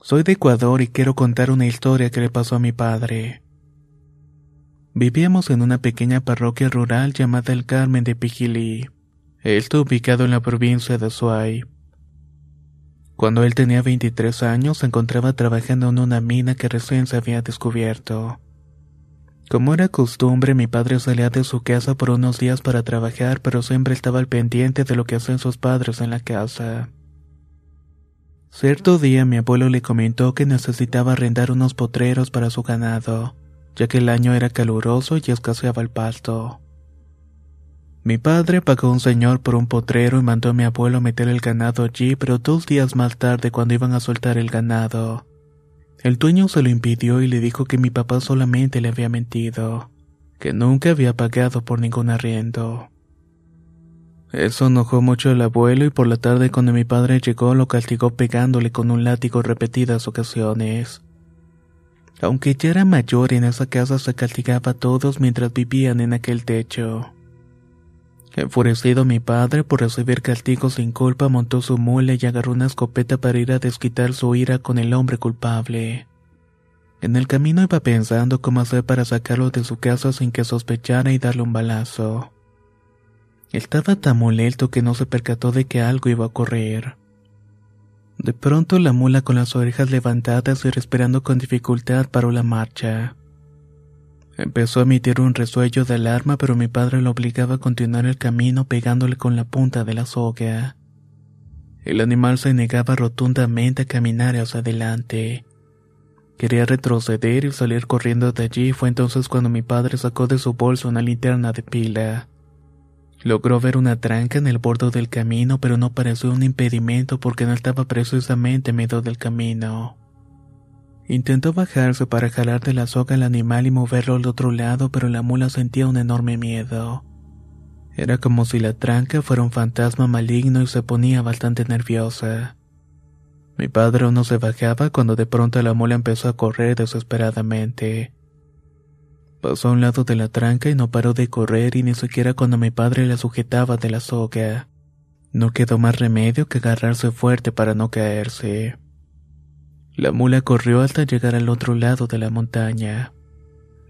Soy de Ecuador y quiero contar una historia que le pasó a mi padre. Vivíamos en una pequeña parroquia rural llamada El Carmen de Pijilí. Está ubicado en la provincia de Azuay. Cuando él tenía 23 años se encontraba trabajando en una mina que recién se había descubierto. Como era costumbre, mi padre salía de su casa por unos días para trabajar, pero siempre estaba al pendiente de lo que hacían sus padres en la casa. Cierto día mi abuelo le comentó que necesitaba arrendar unos potreros para su ganado, ya que el año era caluroso y escaseaba el pasto. Mi padre pagó un señor por un potrero y mandó a mi abuelo meter el ganado allí, pero dos días más tarde, cuando iban a soltar el ganado, el dueño se lo impidió y le dijo que mi papá solamente le había mentido, que nunca había pagado por ningún arriendo. Eso enojó mucho al abuelo y por la tarde cuando mi padre llegó lo castigó pegándole con un látigo repetidas ocasiones. Aunque ya era mayor en esa casa se castigaba a todos mientras vivían en aquel techo. Enfurecido mi padre por recibir castigo sin culpa montó su mula y agarró una escopeta para ir a desquitar su ira con el hombre culpable. En el camino iba pensando cómo hacer para sacarlo de su casa sin que sospechara y darle un balazo. Estaba tan molesto que no se percató de que algo iba a ocurrir. De pronto la mula con las orejas levantadas y respirando con dificultad paró la marcha. Empezó a emitir un resuello de alarma, pero mi padre lo obligaba a continuar el camino pegándole con la punta de la soga. El animal se negaba rotundamente a caminar hacia adelante. Quería retroceder y salir corriendo de allí. Fue entonces cuando mi padre sacó de su bolso una linterna de pila. Logró ver una tranca en el borde del camino, pero no pareció un impedimento porque no estaba precisamente en medio del camino. Intentó bajarse para jalar de la soga al animal y moverlo al otro lado, pero la mula sentía un enorme miedo. Era como si la tranca fuera un fantasma maligno y se ponía bastante nerviosa. Mi padre no se bajaba cuando de pronto la mula empezó a correr desesperadamente. Pasó a un lado de la tranca y no paró de correr y ni siquiera cuando mi padre la sujetaba de la soga. No quedó más remedio que agarrarse fuerte para no caerse. La mula corrió hasta llegar al otro lado de la montaña.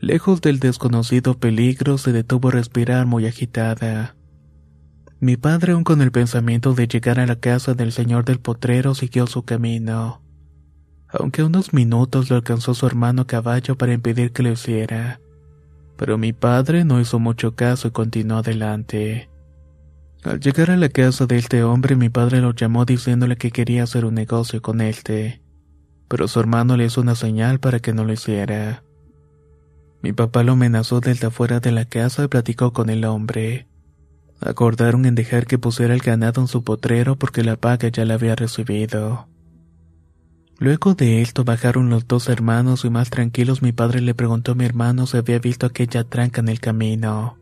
Lejos del desconocido peligro se detuvo a respirar muy agitada. Mi padre, aún con el pensamiento de llegar a la casa del señor del potrero, siguió su camino. Aunque unos minutos lo alcanzó su hermano a caballo para impedir que lo hiciera pero mi padre no hizo mucho caso y continuó adelante. Al llegar a la casa de este hombre, mi padre lo llamó diciéndole que quería hacer un negocio con este, pero su hermano le hizo una señal para que no lo hiciera. Mi papá lo amenazó desde afuera de la casa y platicó con el hombre. Acordaron en dejar que pusiera el ganado en su potrero porque la paga ya la había recibido. Luego de esto bajaron los dos hermanos y más tranquilos mi padre le preguntó a mi hermano si había visto aquella tranca en el camino.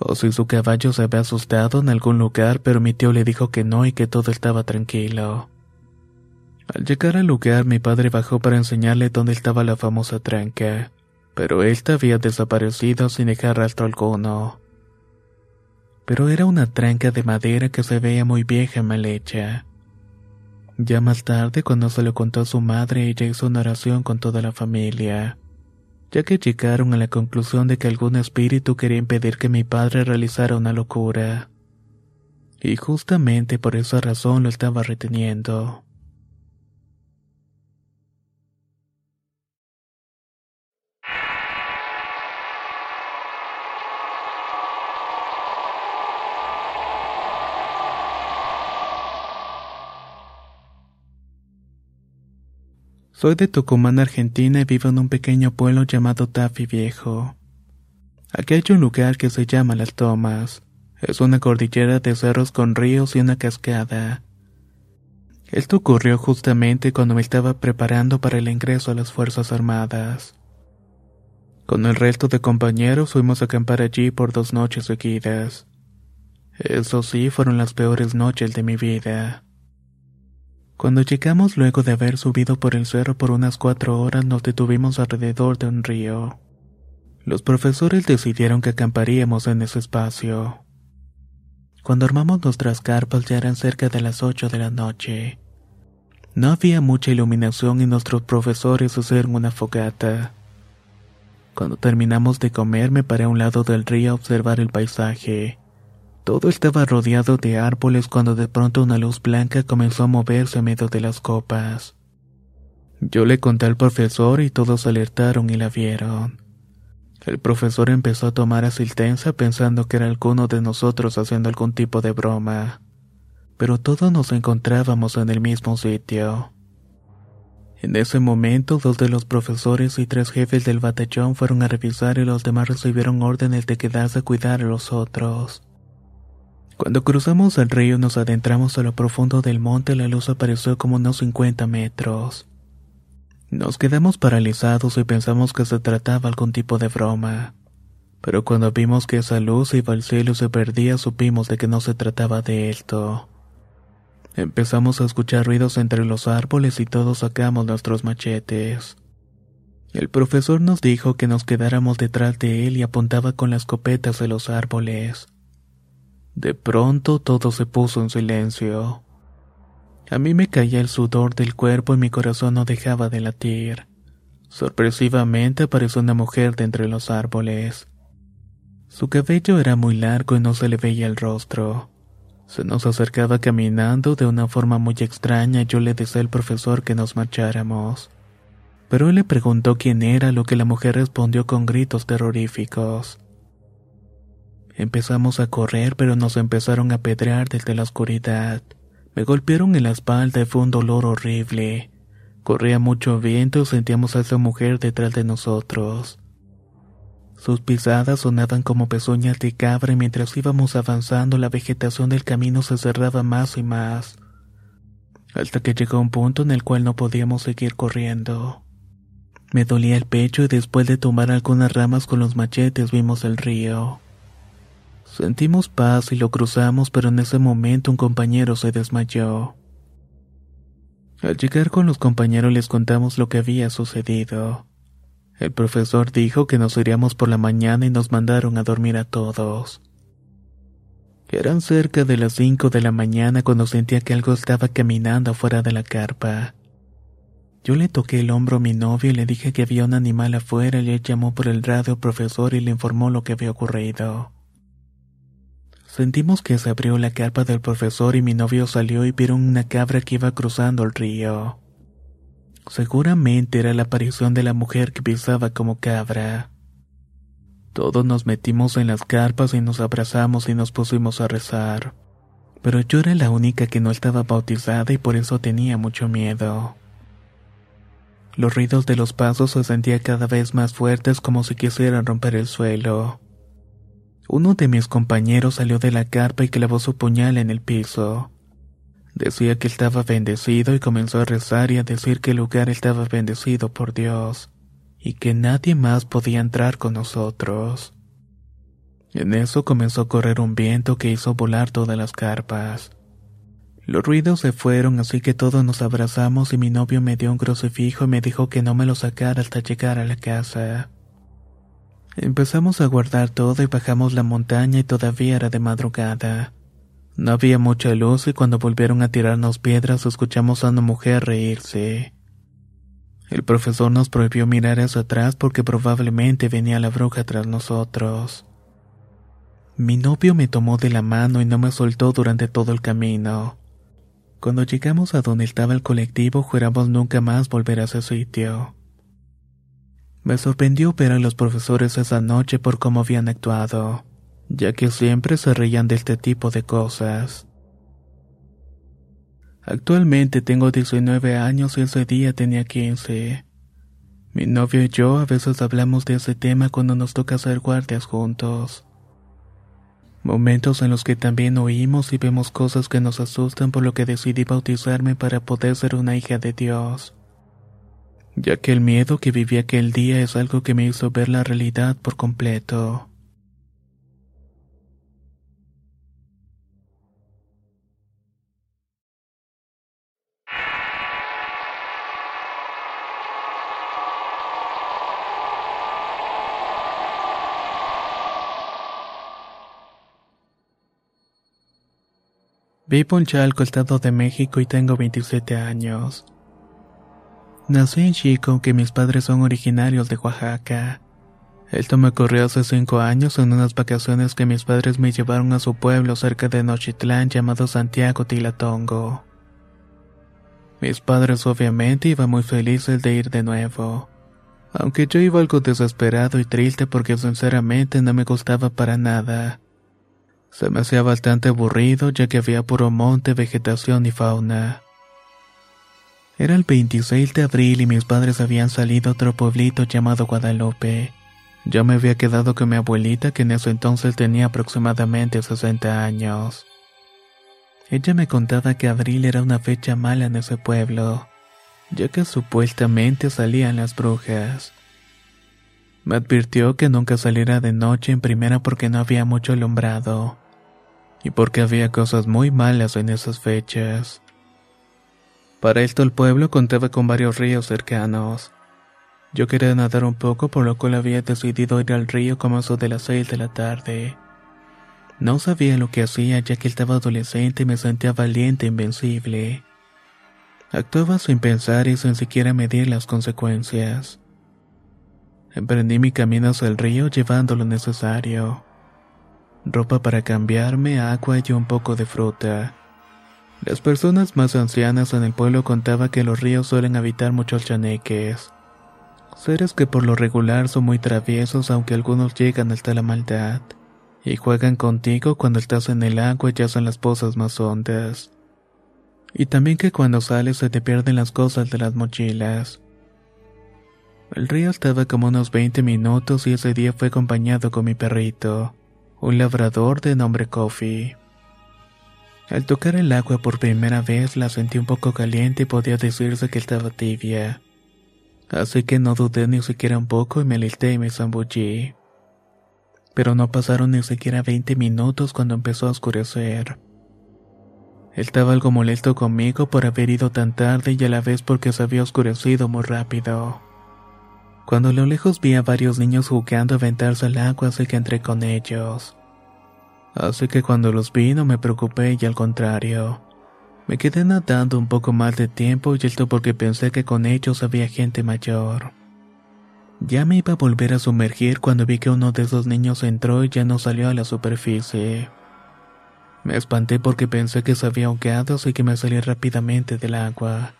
O si su caballo se había asustado en algún lugar, pero mi tío le dijo que no y que todo estaba tranquilo. Al llegar al lugar mi padre bajó para enseñarle dónde estaba la famosa tranca, pero ésta había desaparecido sin dejar rastro alguno. Pero era una tranca de madera que se veía muy vieja y mal hecha. Ya más tarde, cuando se lo contó a su madre, ella hizo una oración con toda la familia, ya que llegaron a la conclusión de que algún espíritu quería impedir que mi padre realizara una locura. Y justamente por esa razón lo estaba reteniendo. Soy de Tucumán, Argentina y vivo en un pequeño pueblo llamado Tafi Viejo. Aquí hay un lugar que se llama Las Tomas. Es una cordillera de cerros con ríos y una cascada. Esto ocurrió justamente cuando me estaba preparando para el ingreso a las Fuerzas Armadas. Con el resto de compañeros fuimos a acampar allí por dos noches seguidas. Eso sí, fueron las peores noches de mi vida. Cuando llegamos luego de haber subido por el cerro por unas cuatro horas nos detuvimos alrededor de un río. Los profesores decidieron que acamparíamos en ese espacio. Cuando armamos nuestras carpas ya eran cerca de las ocho de la noche. No había mucha iluminación y nuestros profesores hicieron una fogata. Cuando terminamos de comer me paré a un lado del río a observar el paisaje. Todo estaba rodeado de árboles cuando de pronto una luz blanca comenzó a moverse en medio de las copas. Yo le conté al profesor y todos alertaron y la vieron. El profesor empezó a tomar asistencia pensando que era alguno de nosotros haciendo algún tipo de broma, pero todos nos encontrábamos en el mismo sitio. En ese momento, dos de los profesores y tres jefes del batallón fueron a revisar y los demás recibieron órdenes de quedarse a cuidar a los otros. Cuando cruzamos el río nos adentramos a lo profundo del monte, la luz apareció como unos 50 metros. Nos quedamos paralizados y pensamos que se trataba algún tipo de broma. Pero cuando vimos que esa luz iba al cielo y se perdía, supimos de que no se trataba de esto. Empezamos a escuchar ruidos entre los árboles y todos sacamos nuestros machetes. El profesor nos dijo que nos quedáramos detrás de él y apuntaba con las escopetas de los árboles. De pronto todo se puso en silencio. A mí me caía el sudor del cuerpo y mi corazón no dejaba de latir. Sorpresivamente apareció una mujer de entre los árboles. Su cabello era muy largo y no se le veía el rostro. Se nos acercaba caminando de una forma muy extraña y yo le decía al profesor que nos marcháramos. Pero él le preguntó quién era, lo que la mujer respondió con gritos terroríficos. Empezamos a correr, pero nos empezaron a pedrear desde la oscuridad. Me golpearon en la espalda y fue un dolor horrible. Corría mucho viento y sentíamos a esa mujer detrás de nosotros. Sus pisadas sonaban como pezuñas de cabra y mientras íbamos avanzando la vegetación del camino se cerraba más y más, hasta que llegó un punto en el cual no podíamos seguir corriendo. Me dolía el pecho y después de tomar algunas ramas con los machetes vimos el río. Sentimos paz y lo cruzamos, pero en ese momento un compañero se desmayó. Al llegar con los compañeros les contamos lo que había sucedido. El profesor dijo que nos iríamos por la mañana y nos mandaron a dormir a todos. Eran cerca de las cinco de la mañana cuando sentía que algo estaba caminando afuera de la carpa. Yo le toqué el hombro a mi novio y le dije que había un animal afuera y él llamó por el radio profesor y le informó lo que había ocurrido. Sentimos que se abrió la carpa del profesor y mi novio salió y vieron una cabra que iba cruzando el río. Seguramente era la aparición de la mujer que pisaba como cabra. Todos nos metimos en las carpas y nos abrazamos y nos pusimos a rezar. Pero yo era la única que no estaba bautizada y por eso tenía mucho miedo. Los ruidos de los pasos se sentían cada vez más fuertes como si quisieran romper el suelo. Uno de mis compañeros salió de la carpa y clavó su puñal en el piso. Decía que estaba bendecido y comenzó a rezar y a decir que el lugar estaba bendecido por Dios y que nadie más podía entrar con nosotros. En eso comenzó a correr un viento que hizo volar todas las carpas. Los ruidos se fueron así que todos nos abrazamos y mi novio me dio un crucifijo y me dijo que no me lo sacara hasta llegar a la casa. Empezamos a guardar todo y bajamos la montaña y todavía era de madrugada. No había mucha luz y cuando volvieron a tirarnos piedras escuchamos a una mujer reírse. El profesor nos prohibió mirar hacia atrás porque probablemente venía la bruja tras nosotros. Mi novio me tomó de la mano y no me soltó durante todo el camino. Cuando llegamos a donde estaba el colectivo, juramos nunca más volver a ese sitio. Me sorprendió ver a los profesores esa noche por cómo habían actuado ya que siempre se reían de este tipo de cosas. Actualmente tengo 19 años y ese día tenía 15. Mi novio y yo a veces hablamos de ese tema cuando nos toca hacer guardias juntos. Momentos en los que también oímos y vemos cosas que nos asustan por lo que decidí bautizarme para poder ser una hija de Dios. Ya que el miedo que viví aquel día es algo que me hizo ver la realidad por completo. Vivo en Chalco, Estado de México y tengo 27 años. Nací en Chico, aunque mis padres son originarios de Oaxaca. Esto me ocurrió hace 5 años en unas vacaciones que mis padres me llevaron a su pueblo cerca de Nochitlán llamado Santiago Tilatongo. Mis padres obviamente iban muy felices de ir de nuevo, aunque yo iba algo desesperado y triste porque sinceramente no me gustaba para nada. Se me hacía bastante aburrido ya que había puro monte, vegetación y fauna. Era el 26 de abril y mis padres habían salido a otro pueblito llamado Guadalupe. Yo me había quedado con mi abuelita que en ese entonces tenía aproximadamente 60 años. Ella me contaba que abril era una fecha mala en ese pueblo, ya que supuestamente salían las brujas. Me advirtió que nunca saliera de noche en primera porque no había mucho alumbrado y porque había cosas muy malas en esas fechas. Para esto el pueblo contaba con varios ríos cercanos. Yo quería nadar un poco por lo cual había decidido ir al río como eso de las seis de la tarde. No sabía lo que hacía ya que estaba adolescente y me sentía valiente e invencible. Actuaba sin pensar y sin siquiera medir las consecuencias. Emprendí mi camino hacia el río llevando lo necesario. Ropa para cambiarme, agua y un poco de fruta. Las personas más ancianas en el pueblo contaban que los ríos suelen habitar muchos chaneques. Seres que por lo regular son muy traviesos aunque algunos llegan hasta la maldad. Y juegan contigo cuando estás en el agua y hacen las pozas más hondas. Y también que cuando sales se te pierden las cosas de las mochilas. El río estaba como unos 20 minutos y ese día fue acompañado con mi perrito, un labrador de nombre Coffee. Al tocar el agua por primera vez la sentí un poco caliente y podía decirse que estaba tibia. Así que no dudé ni siquiera un poco y me alisté y me zambullí. Pero no pasaron ni siquiera 20 minutos cuando empezó a oscurecer. Estaba algo molesto conmigo por haber ido tan tarde y a la vez porque se había oscurecido muy rápido. Cuando a lo lejos vi a varios niños jugando a aventarse al agua, así que entré con ellos. Así que cuando los vi no me preocupé y al contrario. Me quedé nadando un poco más de tiempo y esto porque pensé que con ellos había gente mayor. Ya me iba a volver a sumergir cuando vi que uno de esos niños entró y ya no salió a la superficie. Me espanté porque pensé que se había ahogado así que me salí rápidamente del agua.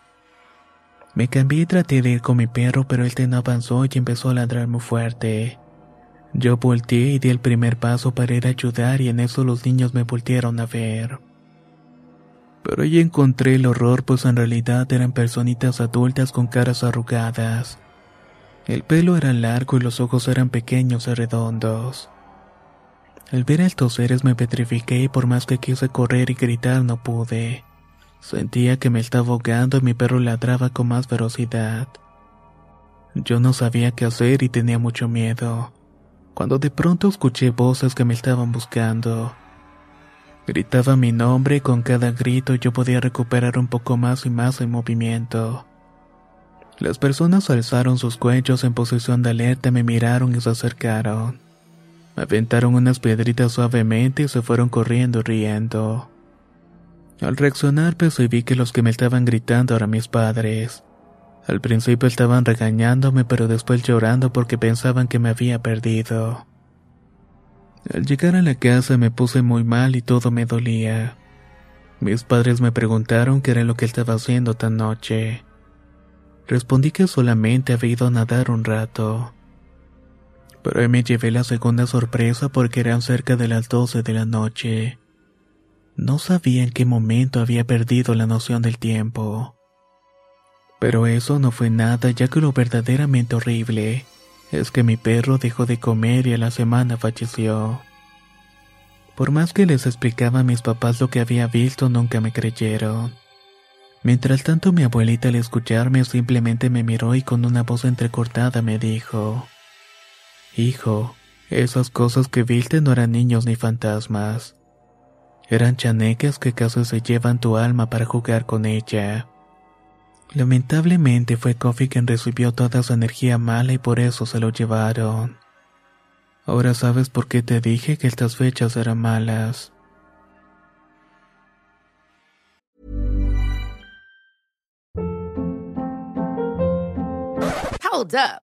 Me cambié y traté de ir con mi perro, pero él no avanzó y empezó a ladrar muy fuerte. Yo volteé y di el primer paso para ir a ayudar y en eso los niños me voltearon a ver. Pero ahí encontré el horror pues en realidad eran personitas adultas con caras arrugadas. El pelo era largo y los ojos eran pequeños y redondos. Al ver a estos seres me petrifiqué y por más que quise correr y gritar no pude. Sentía que me estaba ahogando y mi perro ladraba con más velocidad. Yo no sabía qué hacer y tenía mucho miedo, cuando de pronto escuché voces que me estaban buscando. Gritaba mi nombre y con cada grito yo podía recuperar un poco más y más el movimiento. Las personas alzaron sus cuellos en posición de alerta, me miraron y se acercaron. Me aventaron unas piedritas suavemente y se fueron corriendo riendo. Al reaccionar percibí que los que me estaban gritando eran mis padres. Al principio estaban regañándome pero después llorando porque pensaban que me había perdido. Al llegar a la casa me puse muy mal y todo me dolía. Mis padres me preguntaron qué era lo que estaba haciendo tan noche. Respondí que solamente había ido a nadar un rato. Pero me llevé la segunda sorpresa porque eran cerca de las 12 de la noche. No sabía en qué momento había perdido la noción del tiempo. Pero eso no fue nada ya que lo verdaderamente horrible es que mi perro dejó de comer y a la semana falleció. Por más que les explicaba a mis papás lo que había visto, nunca me creyeron. Mientras tanto mi abuelita al escucharme simplemente me miró y con una voz entrecortada me dijo, Hijo, esas cosas que viste no eran niños ni fantasmas. Eran chaneques que casi se llevan tu alma para jugar con ella. Lamentablemente fue Kofi quien recibió toda su energía mala y por eso se lo llevaron. Ahora sabes por qué te dije que estas fechas eran malas. Hold up.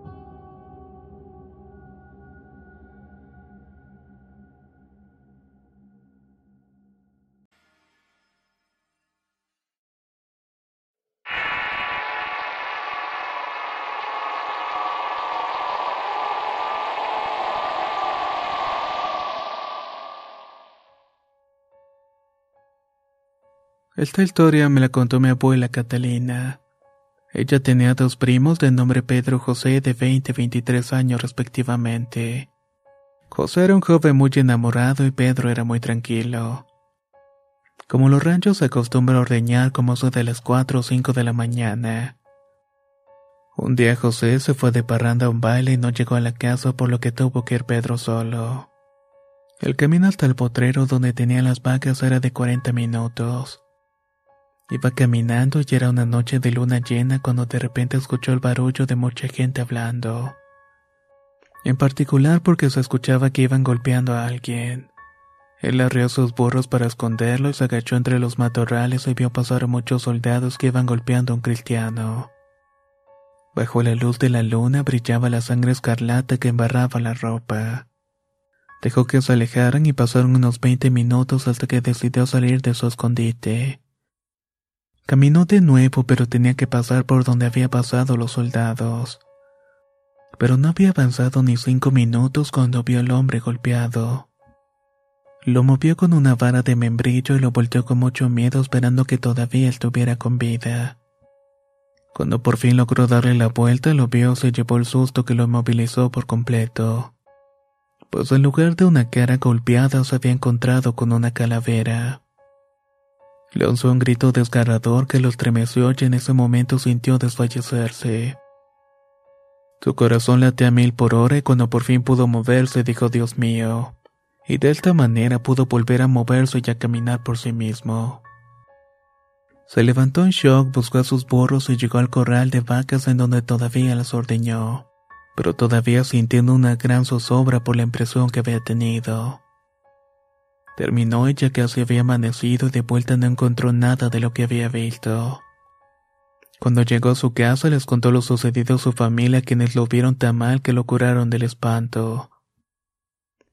Esta historia me la contó mi abuela Catalina. Ella tenía dos primos de nombre Pedro José de 20 y 23 años respectivamente. José era un joven muy enamorado y Pedro era muy tranquilo. Como los ranchos se acostumbra a ordeñar como eso de las 4 o 5 de la mañana. Un día José se fue de parranda a un baile y no llegó a la casa por lo que tuvo que ir Pedro solo. El camino hasta el potrero donde tenían las vacas era de 40 minutos. Iba caminando y era una noche de luna llena cuando de repente escuchó el barullo de mucha gente hablando. En particular porque se escuchaba que iban golpeando a alguien. Él arrió sus burros para esconderlo y se agachó entre los matorrales y vio pasar a muchos soldados que iban golpeando a un cristiano. Bajo la luz de la luna brillaba la sangre escarlata que embarraba la ropa. Dejó que se alejaran y pasaron unos veinte minutos hasta que decidió salir de su escondite. Caminó de nuevo, pero tenía que pasar por donde había pasado los soldados. Pero no había avanzado ni cinco minutos cuando vio al hombre golpeado. Lo movió con una vara de membrillo y lo volteó con mucho miedo esperando que todavía estuviera con vida. Cuando por fin logró darle la vuelta, lo vio se llevó el susto que lo inmovilizó por completo. Pues en lugar de una cara golpeada se había encontrado con una calavera. Lanzó un grito desgarrador que lo estremeció y en ese momento sintió desfallecerse. Su corazón late a mil por hora y cuando por fin pudo moverse dijo Dios mío, y de esta manera pudo volver a moverse y a caminar por sí mismo. Se levantó en shock, buscó a sus burros y llegó al corral de vacas en donde todavía las ordeñó, pero todavía sintiendo una gran zozobra por la impresión que había tenido. Terminó ella que casi había amanecido y de vuelta no encontró nada de lo que había visto. Cuando llegó a su casa les contó lo sucedido a su familia quienes lo vieron tan mal que lo curaron del espanto.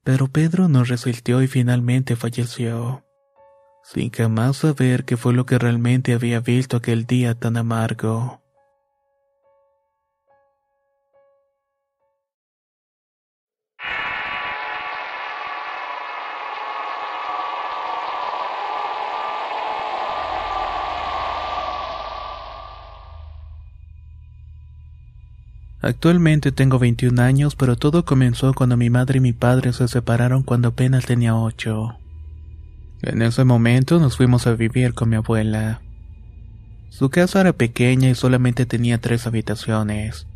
Pero Pedro no resistió y finalmente falleció, sin jamás saber qué fue lo que realmente había visto aquel día tan amargo. Actualmente tengo 21 años, pero todo comenzó cuando mi madre y mi padre se separaron cuando apenas tenía 8. En ese momento nos fuimos a vivir con mi abuela. Su casa era pequeña y solamente tenía tres habitaciones,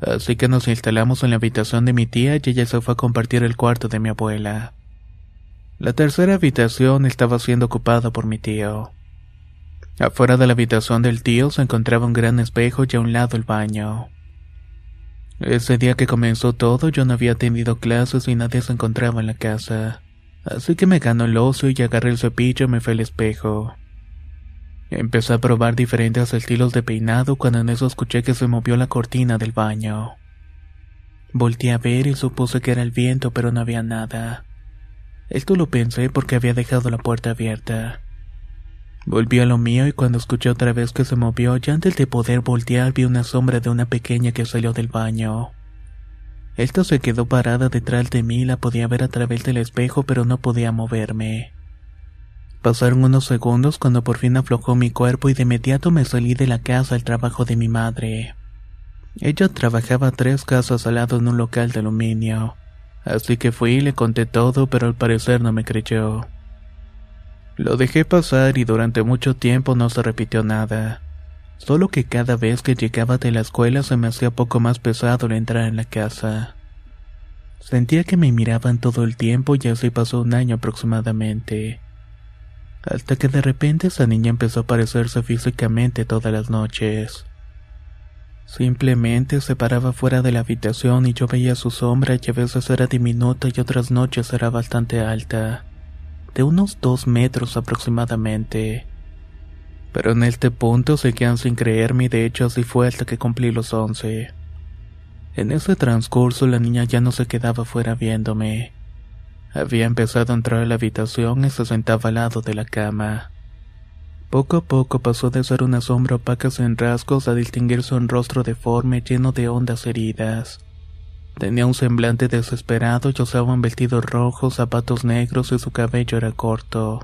así que nos instalamos en la habitación de mi tía y ella se fue a compartir el cuarto de mi abuela. La tercera habitación estaba siendo ocupada por mi tío. Afuera de la habitación del tío se encontraba un gran espejo y a un lado el baño. Ese día que comenzó todo yo no había tenido clases y nadie se encontraba en la casa. Así que me ganó el ocio y agarré el cepillo y me fue al espejo. Empecé a probar diferentes estilos de peinado cuando en eso escuché que se movió la cortina del baño. Volté a ver y supuse que era el viento pero no había nada. Esto lo pensé porque había dejado la puerta abierta. Volví a lo mío y cuando escuché otra vez que se movió, ya antes de poder voltear vi una sombra de una pequeña que salió del baño. Esta se quedó parada detrás de mí, la podía ver a través del espejo pero no podía moverme. Pasaron unos segundos cuando por fin aflojó mi cuerpo y de inmediato me salí de la casa al trabajo de mi madre. Ella trabajaba tres casas al lado en un local de aluminio, así que fui y le conté todo pero al parecer no me creyó. Lo dejé pasar y durante mucho tiempo no se repitió nada. Solo que cada vez que llegaba de la escuela se me hacía poco más pesado el entrar en la casa. Sentía que me miraban todo el tiempo y así pasó un año aproximadamente. Hasta que de repente esa niña empezó a aparecerse físicamente todas las noches. Simplemente se paraba fuera de la habitación y yo veía su sombra y a veces era diminuta y otras noches era bastante alta de unos dos metros aproximadamente. Pero en este punto se quedan sin creerme y de hecho así fue hasta que cumplí los once. En ese transcurso la niña ya no se quedaba fuera viéndome. Había empezado a entrar a la habitación y se sentaba al lado de la cama. Poco a poco pasó de ser una sombra opaca sin rasgos a distinguirse un rostro deforme lleno de hondas heridas. Tenía un semblante desesperado y usaba un vestido rojo, zapatos negros y su cabello era corto.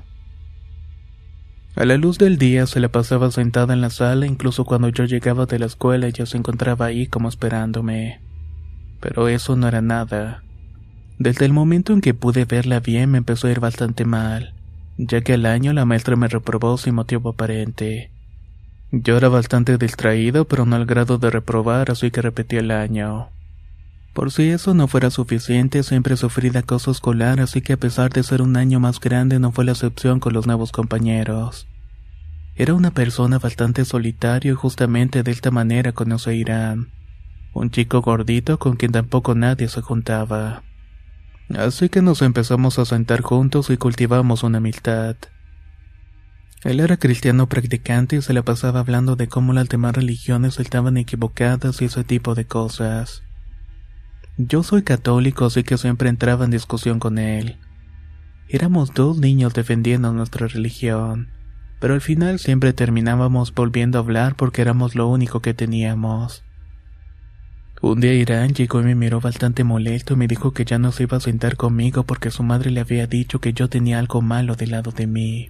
A la luz del día se la pasaba sentada en la sala incluso cuando yo llegaba de la escuela ella se encontraba ahí como esperándome. Pero eso no era nada. Desde el momento en que pude verla bien me empezó a ir bastante mal. ya que al año la maestra me reprobó sin motivo aparente. Yo era bastante distraído, pero no al grado de reprobar, así que repetí el año. Por si eso no fuera suficiente, siempre sufrí de acoso escolar, así que a pesar de ser un año más grande no fue la excepción con los nuevos compañeros. Era una persona bastante solitario y justamente de esta manera conocí a Irán, un chico gordito con quien tampoco nadie se juntaba. Así que nos empezamos a sentar juntos y cultivamos una amistad. Él era cristiano practicante y se la pasaba hablando de cómo las demás religiones estaban equivocadas y ese tipo de cosas. Yo soy católico, así que siempre entraba en discusión con él. Éramos dos niños defendiendo nuestra religión pero al final siempre terminábamos volviendo a hablar porque éramos lo único que teníamos. Un día Irán llegó y me miró bastante molesto y me dijo que ya no se iba a sentar conmigo porque su madre le había dicho que yo tenía algo malo del lado de mí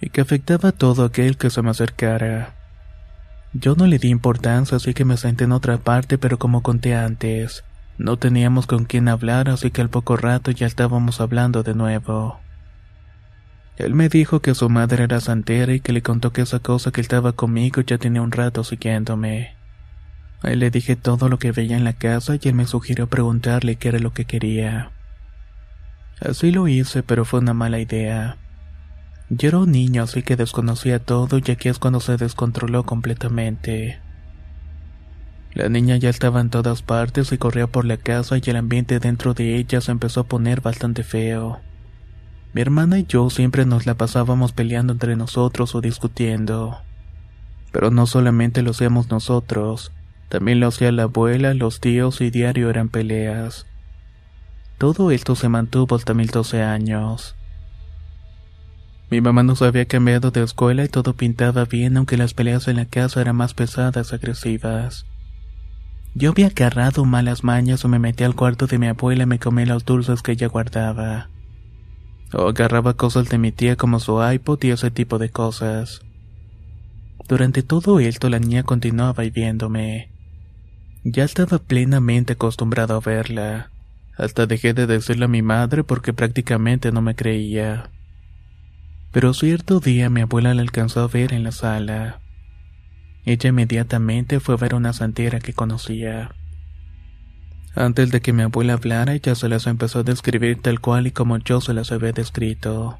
y que afectaba a todo aquel que se me acercara. Yo no le di importancia así que me senté en otra parte pero como conté antes, no teníamos con quién hablar así que al poco rato ya estábamos hablando de nuevo. Él me dijo que su madre era santera y que le contó que esa cosa que estaba conmigo ya tenía un rato siguiéndome. A él le dije todo lo que veía en la casa y él me sugirió preguntarle qué era lo que quería. Así lo hice, pero fue una mala idea. Yo era un niño, así que desconocía todo y aquí es cuando se descontroló completamente. La niña ya estaba en todas partes y corría por la casa y el ambiente dentro de ella se empezó a poner bastante feo. Mi hermana y yo siempre nos la pasábamos peleando entre nosotros o discutiendo. Pero no solamente lo hacíamos nosotros, también lo hacía la abuela, los tíos y diario eran peleas. Todo esto se mantuvo hasta mis 12 años. Mi mamá nos había cambiado de escuela y todo pintaba bien aunque las peleas en la casa eran más pesadas, agresivas. Yo había agarrado malas mañas o me metí al cuarto de mi abuela y me comí los dulces que ella guardaba o agarraba cosas de mi tía como su iPod y ese tipo de cosas. Durante todo esto la niña continuaba viéndome. Ya estaba plenamente acostumbrado a verla. Hasta dejé de decirle a mi madre porque prácticamente no me creía. Pero cierto día mi abuela la alcanzó a ver en la sala. Ella inmediatamente fue a ver una santera que conocía. Antes de que mi abuela hablara, ella se las empezó a describir tal cual y como yo se las había descrito.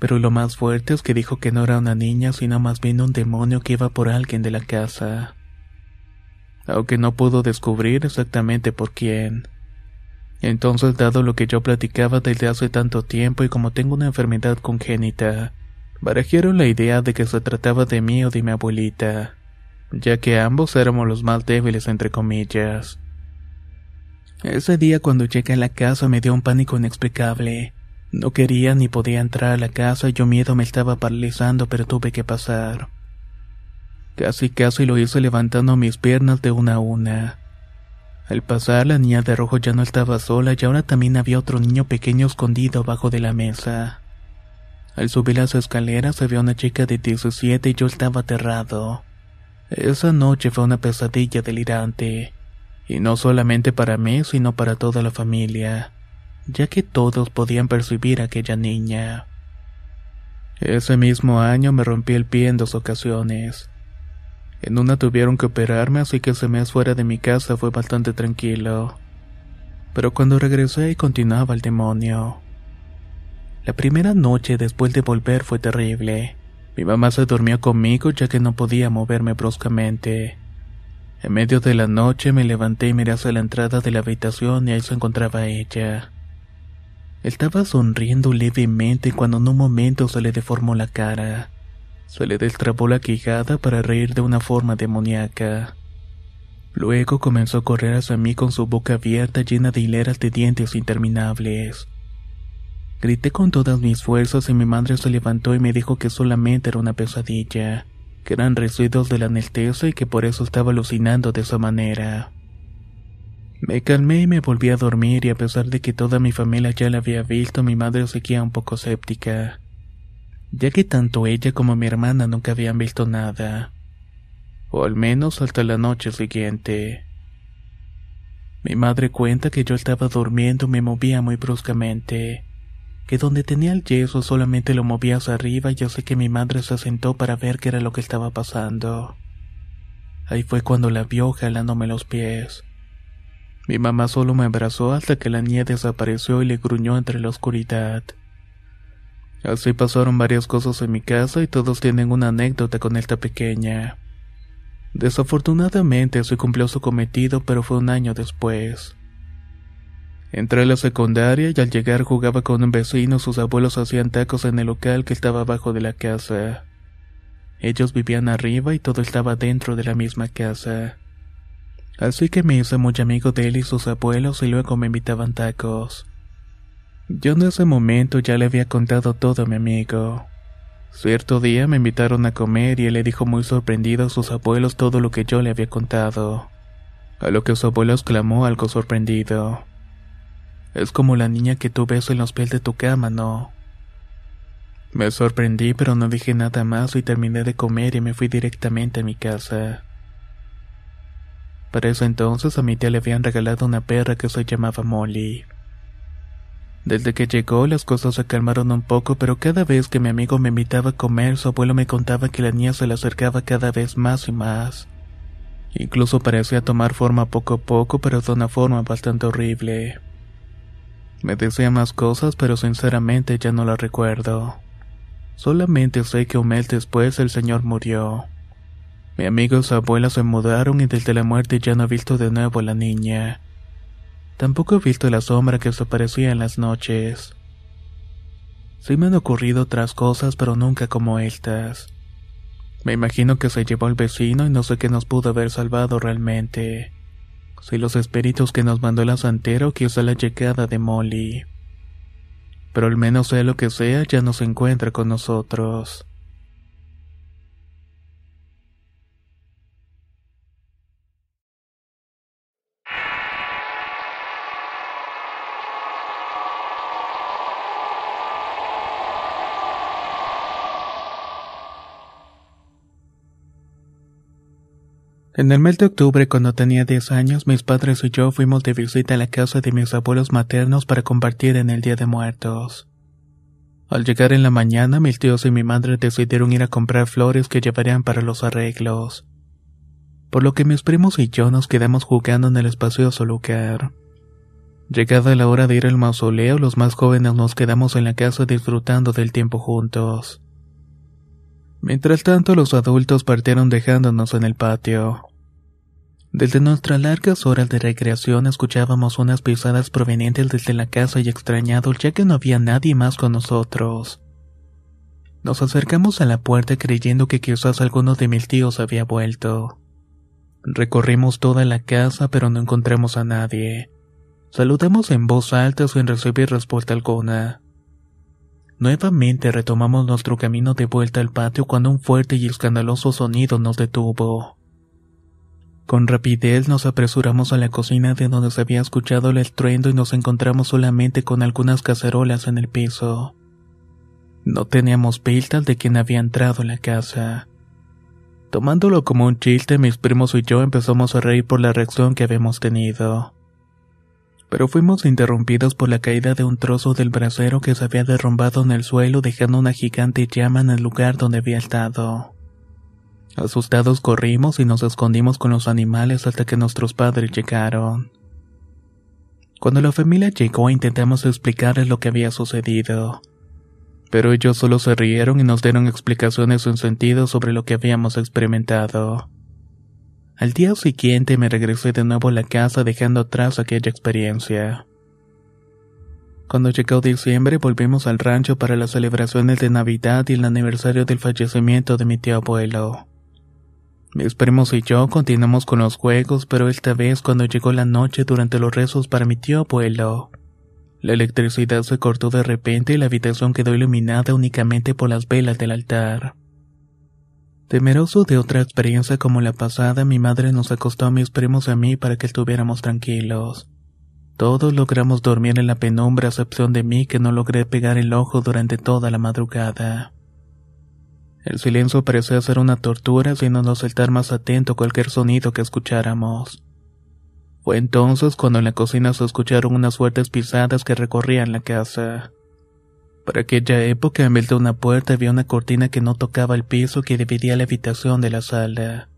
Pero lo más fuerte es que dijo que no era una niña, sino más bien un demonio que iba por alguien de la casa. Aunque no pudo descubrir exactamente por quién. Entonces, dado lo que yo platicaba desde hace tanto tiempo y como tengo una enfermedad congénita, barajearon la idea de que se trataba de mí o de mi abuelita, ya que ambos éramos los más débiles entre comillas. Ese día cuando llegué a la casa me dio un pánico inexplicable. No quería ni podía entrar a la casa y yo miedo me estaba paralizando pero tuve que pasar. Casi casi lo hice levantando mis piernas de una a una. Al pasar la niña de rojo ya no estaba sola y ahora también había otro niño pequeño escondido abajo de la mesa. Al subir las escaleras había una chica de 17 y yo estaba aterrado. Esa noche fue una pesadilla delirante. Y no solamente para mí, sino para toda la familia, ya que todos podían percibir a aquella niña. Ese mismo año me rompí el pie en dos ocasiones. En una tuvieron que operarme, así que ese mes fuera de mi casa fue bastante tranquilo. Pero cuando regresé continuaba el demonio. La primera noche después de volver fue terrible. Mi mamá se dormía conmigo ya que no podía moverme bruscamente. En medio de la noche me levanté y miré hacia la entrada de la habitación y ahí se encontraba ella. Estaba sonriendo levemente cuando en un momento se le deformó la cara. Se le destrabó la quijada para reír de una forma demoníaca. Luego comenzó a correr hacia mí con su boca abierta llena de hileras de dientes interminables. Grité con todas mis fuerzas y mi madre se levantó y me dijo que solamente era una pesadilla que eran residuos de la anestesia y que por eso estaba alucinando de esa manera. Me calmé y me volví a dormir y a pesar de que toda mi familia ya la había visto, mi madre seguía un poco escéptica, ya que tanto ella como mi hermana nunca habían visto nada, o al menos hasta la noche siguiente. Mi madre cuenta que yo estaba durmiendo y me movía muy bruscamente, que donde tenía el yeso solamente lo movía hacia arriba y sé que mi madre se sentó para ver qué era lo que estaba pasando. Ahí fue cuando la vio jalándome los pies. Mi mamá solo me abrazó hasta que la niña desapareció y le gruñó entre la oscuridad. Así pasaron varias cosas en mi casa y todos tienen una anécdota con esta pequeña. Desafortunadamente se cumplió su cometido, pero fue un año después. Entré a la secundaria y al llegar jugaba con un vecino, sus abuelos hacían tacos en el local que estaba abajo de la casa. Ellos vivían arriba y todo estaba dentro de la misma casa. Así que me hice muy amigo de él y sus abuelos y luego me invitaban tacos. Yo en ese momento ya le había contado todo a mi amigo. Cierto día me invitaron a comer y él le dijo muy sorprendido a sus abuelos todo lo que yo le había contado. A lo que su abuelo exclamó algo sorprendido. Es como la niña que tú ves en los pies de tu cama, ¿no? Me sorprendí pero no dije nada más y terminé de comer y me fui directamente a mi casa. Para ese entonces a mi tía le habían regalado una perra que se llamaba Molly. Desde que llegó las cosas se calmaron un poco, pero cada vez que mi amigo me invitaba a comer, su abuelo me contaba que la niña se le acercaba cada vez más y más. Incluso parecía tomar forma poco a poco, pero de una forma bastante horrible. Me decía más cosas, pero sinceramente ya no la recuerdo. Solamente sé que un mes después el señor murió. Mi amigo y su abuela se mudaron y desde la muerte ya no he visto de nuevo a la niña. Tampoco he visto la sombra que se aparecía en las noches. Sí me han ocurrido otras cosas, pero nunca como estas. Me imagino que se llevó al vecino y no sé qué nos pudo haber salvado realmente. Si los espíritus que nos mandó la santera o quizá la llegada de Molly. Pero al menos sea lo que sea, ya no se encuentra con nosotros. En el mes de octubre, cuando tenía 10 años, mis padres y yo fuimos de visita a la casa de mis abuelos maternos para compartir en el Día de Muertos. Al llegar en la mañana, mis tíos y mi madre decidieron ir a comprar flores que llevarían para los arreglos. Por lo que mis primos y yo nos quedamos jugando en el espacioso lugar. Llegada la hora de ir al mausoleo, los más jóvenes nos quedamos en la casa disfrutando del tiempo juntos. Mientras tanto, los adultos partieron dejándonos en el patio. Desde nuestras largas horas de recreación escuchábamos unas pisadas provenientes desde la casa y extrañados ya que no había nadie más con nosotros. Nos acercamos a la puerta creyendo que quizás alguno de mis tíos había vuelto. Recorrimos toda la casa pero no encontramos a nadie. Saludamos en voz alta sin recibir respuesta alguna. Nuevamente retomamos nuestro camino de vuelta al patio cuando un fuerte y escandaloso sonido nos detuvo. Con rapidez nos apresuramos a la cocina de donde se había escuchado el estruendo y nos encontramos solamente con algunas cacerolas en el piso. No teníamos pistas de quién había entrado en la casa. Tomándolo como un chiste, mis primos y yo empezamos a reír por la reacción que habíamos tenido pero fuimos interrumpidos por la caída de un trozo del brasero que se había derrumbado en el suelo dejando una gigante llama en el lugar donde había estado. Asustados corrimos y nos escondimos con los animales hasta que nuestros padres llegaron. Cuando la familia llegó intentamos explicarles lo que había sucedido, pero ellos solo se rieron y nos dieron explicaciones sin sentido sobre lo que habíamos experimentado. Al día siguiente me regresé de nuevo a la casa dejando atrás aquella experiencia. Cuando llegó diciembre volvimos al rancho para las celebraciones de Navidad y el aniversario del fallecimiento de mi tío abuelo. Mis primos y yo continuamos con los juegos, pero esta vez cuando llegó la noche durante los rezos para mi tío abuelo, la electricidad se cortó de repente y la habitación quedó iluminada únicamente por las velas del altar. Temeroso de otra experiencia como la pasada, mi madre nos acostó a mis primos a mí para que estuviéramos tranquilos. Todos logramos dormir en la penumbra a excepción de mí que no logré pegar el ojo durante toda la madrugada. El silencio parecía ser una tortura haciéndonos estar más atento cualquier sonido que escucháramos. Fue entonces cuando en la cocina se escucharon unas fuertes pisadas que recorrían la casa. Para aquella época, en vez de una puerta había una cortina que no tocaba el piso que dividía la habitación de la sala.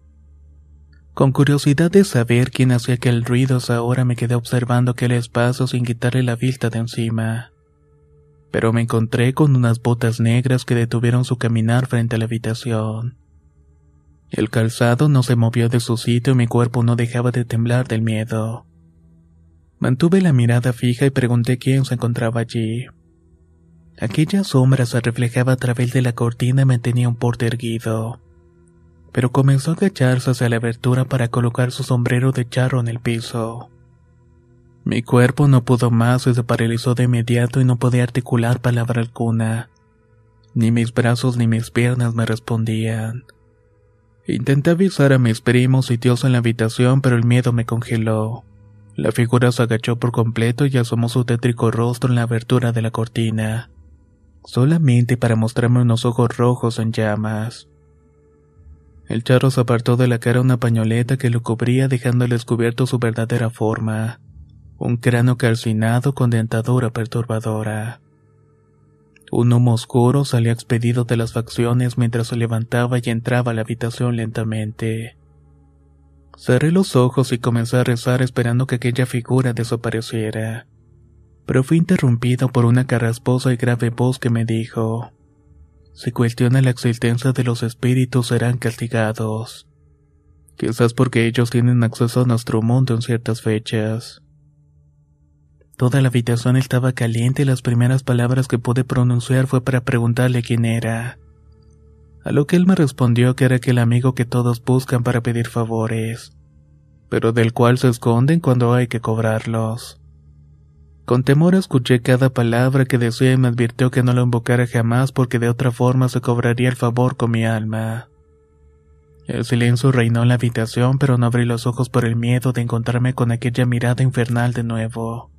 Con curiosidad de saber quién hacía aquel ruido, ahora me quedé observando aquel espacio sin quitarle la vista de encima. Pero me encontré con unas botas negras que detuvieron su caminar frente a la habitación. El calzado no se movió de su sitio y mi cuerpo no dejaba de temblar del miedo. Mantuve la mirada fija y pregunté quién se encontraba allí. Aquella sombra se reflejaba a través de la cortina y mantenía un porte erguido pero comenzó a agacharse hacia la abertura para colocar su sombrero de charro en el piso. Mi cuerpo no pudo más y se paralizó de inmediato y no podía articular palabra alguna. Ni mis brazos ni mis piernas me respondían. Intenté avisar a mis primos y tíos en la habitación, pero el miedo me congeló. La figura se agachó por completo y asomó su tétrico rostro en la abertura de la cortina, solamente para mostrarme unos ojos rojos en llamas. El charro se apartó de la cara una pañoleta que lo cubría dejándole descubierto su verdadera forma. Un cráneo calcinado con dentadura perturbadora. Un humo oscuro salía expedido de las facciones mientras se levantaba y entraba a la habitación lentamente. Cerré los ojos y comencé a rezar esperando que aquella figura desapareciera. Pero fui interrumpido por una carrasposa y grave voz que me dijo: si cuestiona la existencia de los espíritus serán castigados. Quizás porque ellos tienen acceso a nuestro mundo en ciertas fechas. Toda la habitación estaba caliente y las primeras palabras que pude pronunciar fue para preguntarle quién era. A lo que él me respondió que era aquel amigo que todos buscan para pedir favores, pero del cual se esconden cuando hay que cobrarlos. Con temor escuché cada palabra que decía y me advirtió que no lo invocara jamás porque de otra forma se cobraría el favor con mi alma. El silencio reinó en la habitación, pero no abrí los ojos por el miedo de encontrarme con aquella mirada infernal de nuevo.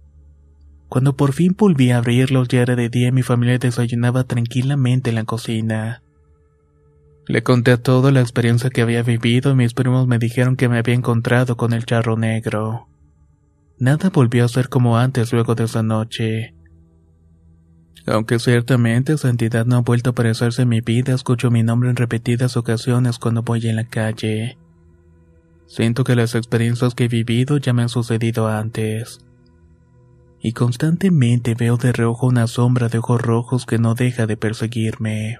Cuando por fin volví a abrirlos ya era de día y mi familia desayunaba tranquilamente en la cocina. Le conté a todo la experiencia que había vivido y mis primos me dijeron que me había encontrado con el charro negro. Nada volvió a ser como antes luego de esa noche. Aunque ciertamente esa entidad no ha vuelto a aparecerse en mi vida, escucho mi nombre en repetidas ocasiones cuando voy en la calle. Siento que las experiencias que he vivido ya me han sucedido antes. Y constantemente veo de reojo una sombra de ojos rojos que no deja de perseguirme.